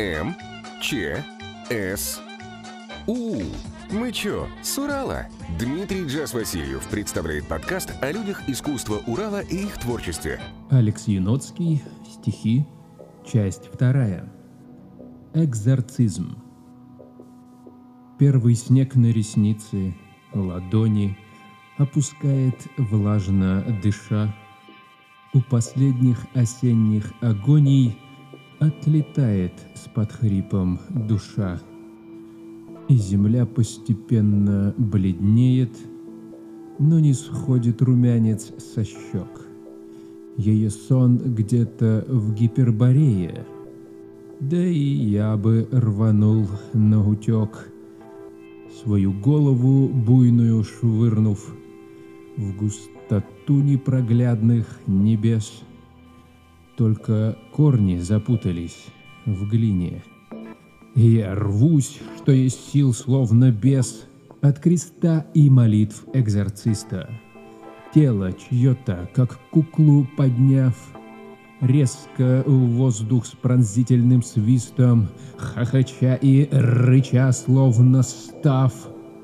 М, Ч, С, У. Мы чё, с Урала? Дмитрий Джаз Васильев представляет подкаст о людях искусства Урала и их творчестве. Алекс Яноцкий, стихи, часть вторая. Экзорцизм. Первый снег на ресницы, ладони, опускает влажно дыша. У последних осенних агоний отлетает с подхрипом душа и земля постепенно бледнеет, но не сходит румянец со щек. Ее сон где-то в гиперборее, да и я бы рванул на утек, свою голову буйную швырнув в густоту непроглядных небес. Только корни запутались в глине — и я рвусь, что есть сил, словно бес, от креста и молитв экзорциста. Тело чье-то, как куклу подняв, резко в воздух с пронзительным свистом, хохоча и рыча, словно став.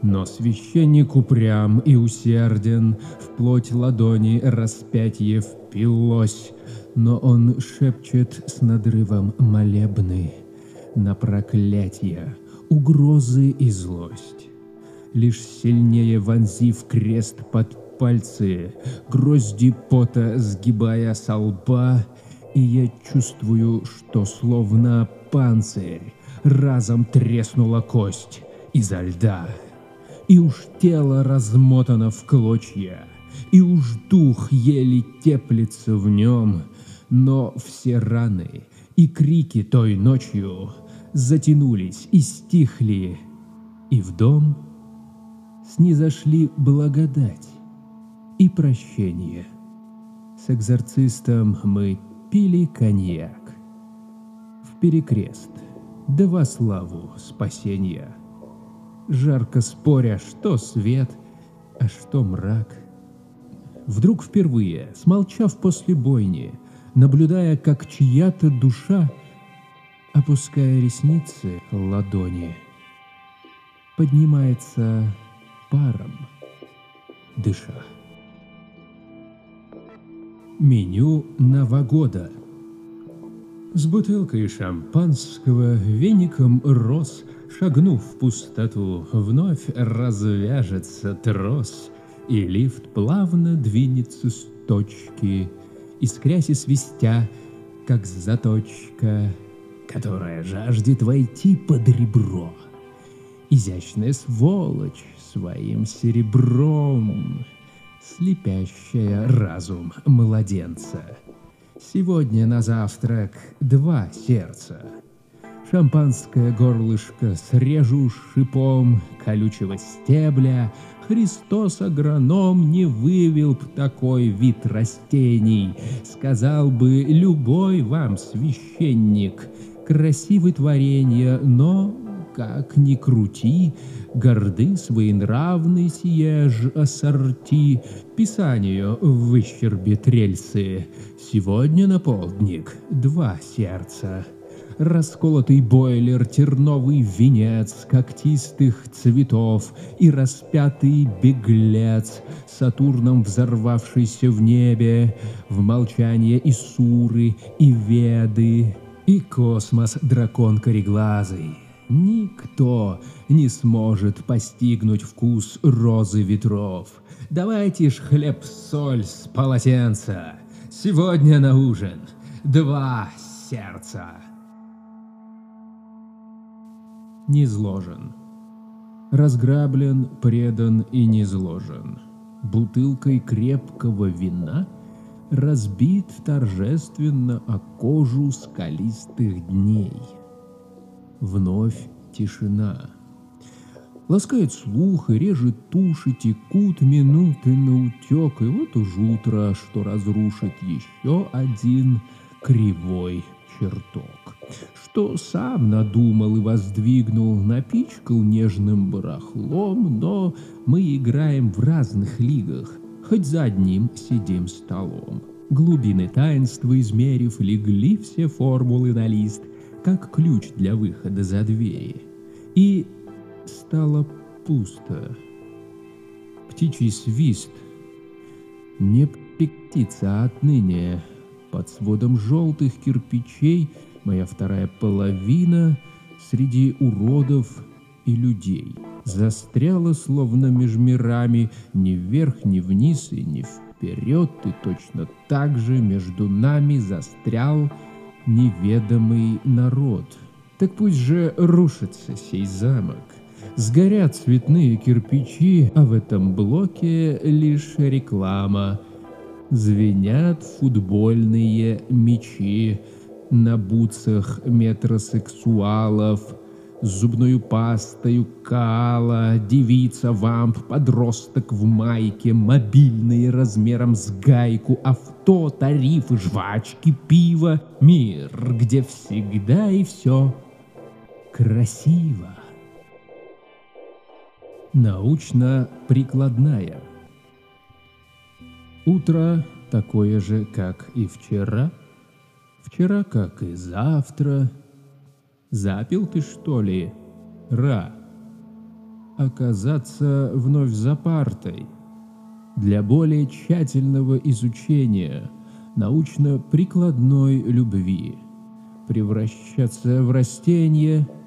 Но священник упрям и усерден, вплоть ладони распятие впилось, но он шепчет с надрывом молебный на проклятия, угрозы и злость. Лишь сильнее вонзив крест под пальцы, грозди пота сгибая со лба, и я чувствую, что словно панцирь разом треснула кость изо льда. И уж тело размотано в клочья, и уж дух еле теплится в нем, но все раны и крики той ночью затянулись и стихли, и в дом снизошли благодать и прощение. С экзорцистом мы пили коньяк. В перекрест, да во славу спасения. Жарко споря, что свет, а что мрак. Вдруг впервые, смолчав после бойни, наблюдая, как чья-то душа — опуская ресницы ладони, поднимается паром, дыша. Меню Новогода. С бутылкой шампанского, веником роз, Шагнув в пустоту, вновь развяжется трос, И лифт плавно двинется с точки, Искрясь и свистя, как заточка — которая жаждет войти под ребро. Изящная сволочь своим серебром, слепящая разум младенца. Сегодня на завтрак два сердца. Шампанское горлышко срежу шипом колючего стебля. Христос агроном не вывел б такой вид растений. Сказал бы любой вам священник — красивы творения, но, как ни крути, горды своенравны сие ж ассорти, Писанию в выщербе трельцы. Сегодня на полдник два сердца. Расколотый бойлер, терновый венец когтистых цветов и распятый беглец, Сатурном взорвавшийся в небе, в молчание и суры, и веды, и космос дракон кореглазый. Никто не сможет постигнуть вкус розы ветров. Давайте ж хлеб-соль с полотенца. Сегодня на ужин два сердца. Низложен. Разграблен, предан и низложен. Бутылкой крепкого вина — разбит торжественно о кожу скалистых дней. Вновь тишина. Ласкает слух и режет туши, текут минуты на утек, и вот уж утро, что разрушит еще один кривой чертог, что сам надумал и воздвигнул, напичкал нежным барахлом, но мы играем в разных лигах — хоть за одним сидим столом. Глубины таинства измерив, легли все формулы на лист. как ключ для выхода за двери. И стало пусто. Птичий свист не прекратится отныне. Под сводом желтых кирпичей моя вторая половина среди уродов и людей застряла словно меж мирами ни вверх, ни вниз и ни вперед, и точно так же между нами застрял неведомый народ. Так пусть же рушится сей замок, Сгорят цветные кирпичи, а в этом блоке лишь реклама. Звенят футбольные мячи на бутсах метросексуалов, зубную пастою кала, девица, вамп, подросток в майке, мобильные размером с гайку, авто, тарифы, жвачки, пиво, мир, где всегда и все красиво. Научно-прикладная. Утро такое же, как и вчера, вчера, как и завтра. Запил ты, что ли, Ра? Оказаться вновь за партой для более тщательного изучения научно-прикладной любви, превращаться в растение –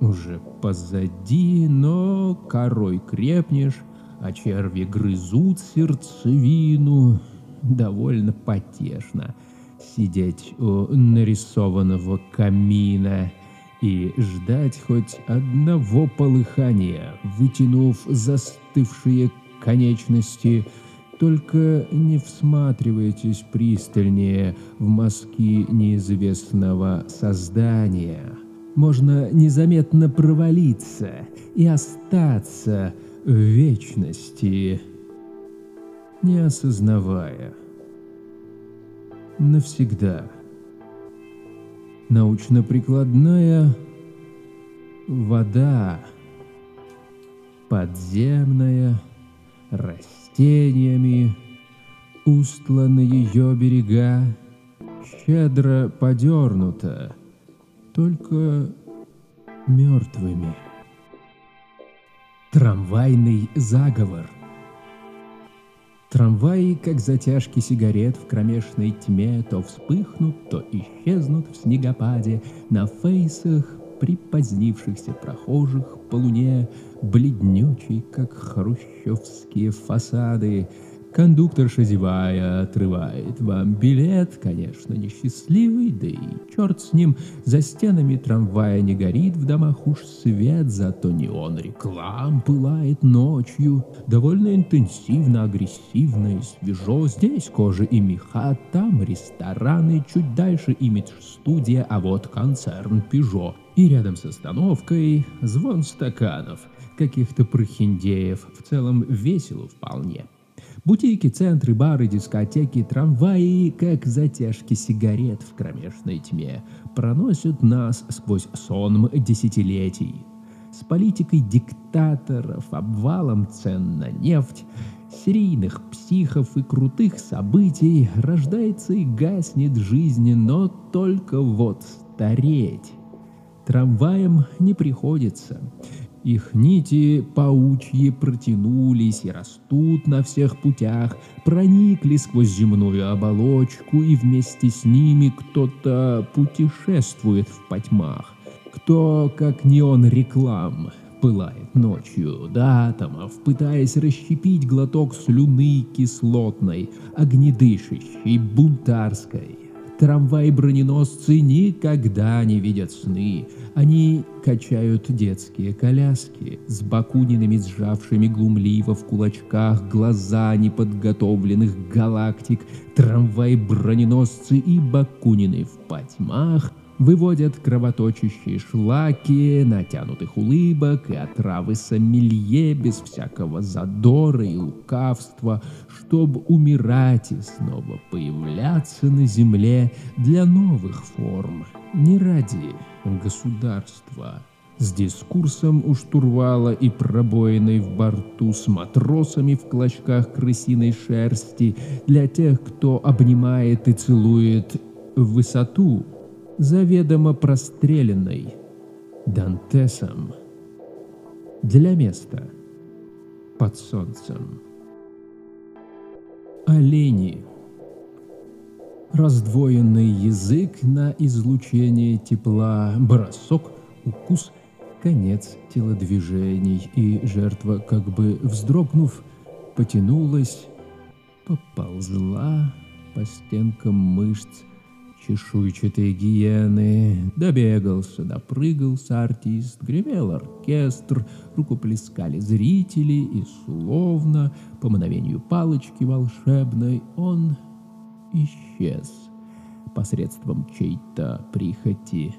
уже позади, но корой крепнешь, а черви грызут сердцевину. Довольно потешно сидеть у нарисованного камина и ждать хоть одного полыхания, вытянув застывшие конечности, только не всматривайтесь пристальнее в мазки неизвестного создания можно незаметно провалиться и остаться в вечности, не осознавая. Навсегда. Научно-прикладная вода, подземная, растениями, устланы ее берега, щедро подернута, только мертвыми. Трамвайный заговор. Трамваи, как затяжки сигарет в кромешной тьме, то вспыхнут, то исчезнут в снегопаде на фейсах припозднившихся прохожих по луне, бледнючий, как хрущевские фасады, Кондукторша зевая отрывает вам билет, конечно, несчастливый, да и черт с ним, за стенами трамвая не горит в домах уж свет, зато неон реклам пылает ночью, довольно интенсивно, агрессивно и свежо, здесь кожа и меха, там рестораны, чуть дальше имидж-студия, а вот концерн Пежо. И рядом с остановкой звон стаканов, каких-то прохиндеев, в целом весело вполне. Бутики, центры, бары, дискотеки, трамваи, как затяжки сигарет в кромешной тьме, проносят нас сквозь сон десятилетий. С политикой диктаторов, обвалом цен на нефть, серийных психов и крутых событий рождается и гаснет жизнь, но только вот стареть. Трамваем не приходится. Их нити паучьи протянулись и растут на всех путях, проникли сквозь земную оболочку, и вместе с ними кто-то путешествует в потьмах. Кто, как неон реклам, пылает ночью до атомов, пытаясь расщепить глоток слюны кислотной, огнедышащей, бунтарской. Трамваи-броненосцы никогда не видят сны. Они качают детские коляски с бакунинами, сжавшими глумливо в кулачках глаза неподготовленных галактик. Трамваи-броненосцы и бакунины в потьмах выводят кровоточащие шлаки, натянутых улыбок и отравы сомелье без всякого задора и лукавства, чтобы умирать и снова появляться на земле для новых форм, не ради государства. С дискурсом у штурвала и пробоиной в борту, с матросами в клочках крысиной шерсти, для тех, кто обнимает и целует высоту заведомо простреленной Дантесом для места под солнцем. Олени. Раздвоенный язык на излучение тепла, бросок, укус, конец телодвижений, и жертва, как бы вздрогнув, потянулась, поползла по стенкам мышц чешуйчатой гиены. Добегался, допрыгался артист, гремел оркестр, рукоплескали зрители, и словно по мановению палочки волшебной он исчез посредством чьей-то прихоти.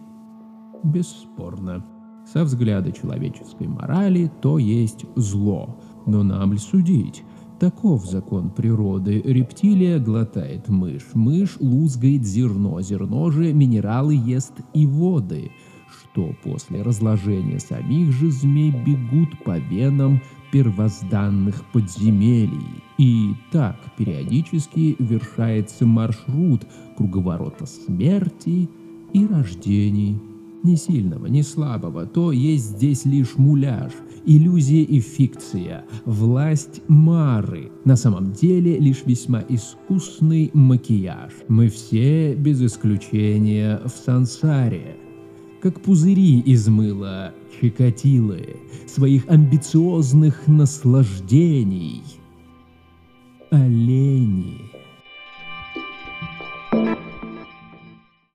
Бесспорно, со взгляда человеческой морали то есть зло, но нам ли судить? Таков закон природы. Рептилия глотает мышь, мышь лузгает зерно, зерно же минералы ест и воды, что после разложения самих же змей бегут по венам первозданных подземелий. И так периодически вершается маршрут круговорота смерти и рождений ни сильного, ни слабого, то есть здесь лишь муляж, иллюзия и фикция, власть Мары, на самом деле лишь весьма искусный макияж. Мы все, без исключения, в сансаре. Как пузыри из мыла Чикатилы, своих амбициозных наслаждений. Олени.